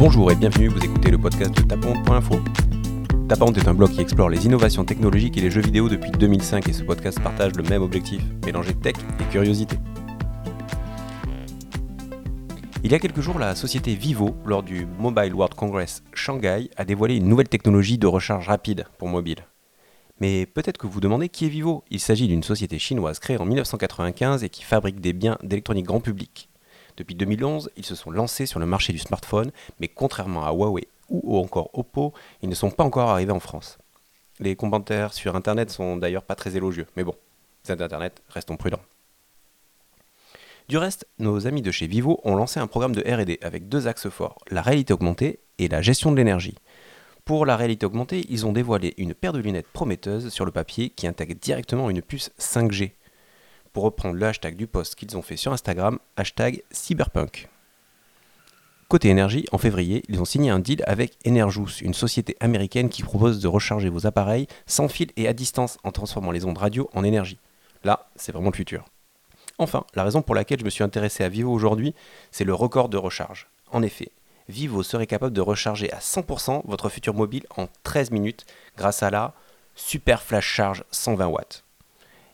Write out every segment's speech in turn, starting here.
Bonjour et bienvenue, vous écoutez le podcast de Tapante.info. Tapante est un blog qui explore les innovations technologiques et les jeux vidéo depuis 2005 et ce podcast partage le même objectif, mélanger tech et curiosité. Il y a quelques jours, la société Vivo, lors du Mobile World Congress Shanghai, a dévoilé une nouvelle technologie de recharge rapide pour mobile. Mais peut-être que vous vous demandez qui est Vivo Il s'agit d'une société chinoise créée en 1995 et qui fabrique des biens d'électronique grand public. Depuis 2011, ils se sont lancés sur le marché du smartphone, mais contrairement à Huawei ou encore Oppo, ils ne sont pas encore arrivés en France. Les commentaires sur Internet sont d'ailleurs pas très élogieux, mais bon, c'est Internet, restons prudents. Du reste, nos amis de chez Vivo ont lancé un programme de RD avec deux axes forts, la réalité augmentée et la gestion de l'énergie. Pour la réalité augmentée, ils ont dévoilé une paire de lunettes prometteuses sur le papier qui intègre directement une puce 5G pour reprendre le hashtag du post qu'ils ont fait sur Instagram, hashtag cyberpunk. Côté énergie, en février, ils ont signé un deal avec Enerjous, une société américaine qui propose de recharger vos appareils sans fil et à distance en transformant les ondes radio en énergie. Là, c'est vraiment le futur. Enfin, la raison pour laquelle je me suis intéressé à Vivo aujourd'hui, c'est le record de recharge. En effet, Vivo serait capable de recharger à 100% votre futur mobile en 13 minutes grâce à la Super Flash Charge 120 watts.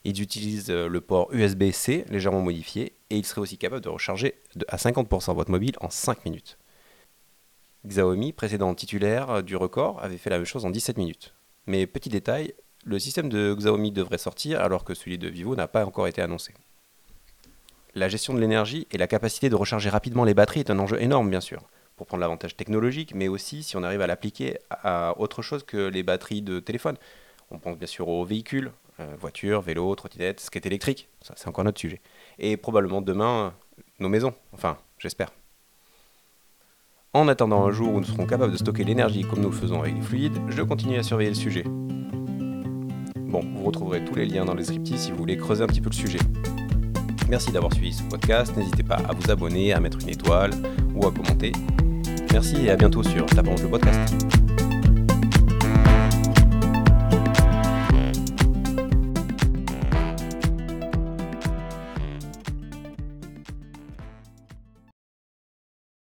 Ils utilisent euh, le port USB-C légèrement modifié et ils seraient aussi capables de recharger à 50% votre mobile en 5 minutes. Xiaomi, précédent titulaire euh, du record, avait fait la même chose en 17 minutes. Mais petit détail, le système de Xiaomi devrait sortir alors que celui de Vivo n'a pas encore été annoncé. La gestion de l'énergie et la capacité de recharger rapidement les batteries est un enjeu énorme bien sûr, pour prendre l'avantage technologique, mais aussi si on arrive à l'appliquer à autre chose que les batteries de téléphone. On pense bien sûr aux véhicules, voiture, vélo, trottinette, skate électrique, ça c'est encore notre sujet. Et probablement demain, nos maisons, enfin, j'espère. En attendant un jour où nous serons capables de stocker l'énergie comme nous le faisons avec les fluides, je continue à surveiller le sujet. Bon, vous retrouverez tous les liens dans le descriptif si vous voulez creuser un petit peu le sujet. Merci d'avoir suivi ce podcast, n'hésitez pas à vous abonner, à mettre une étoile ou à commenter. Merci et à bientôt sur Tapons le podcast.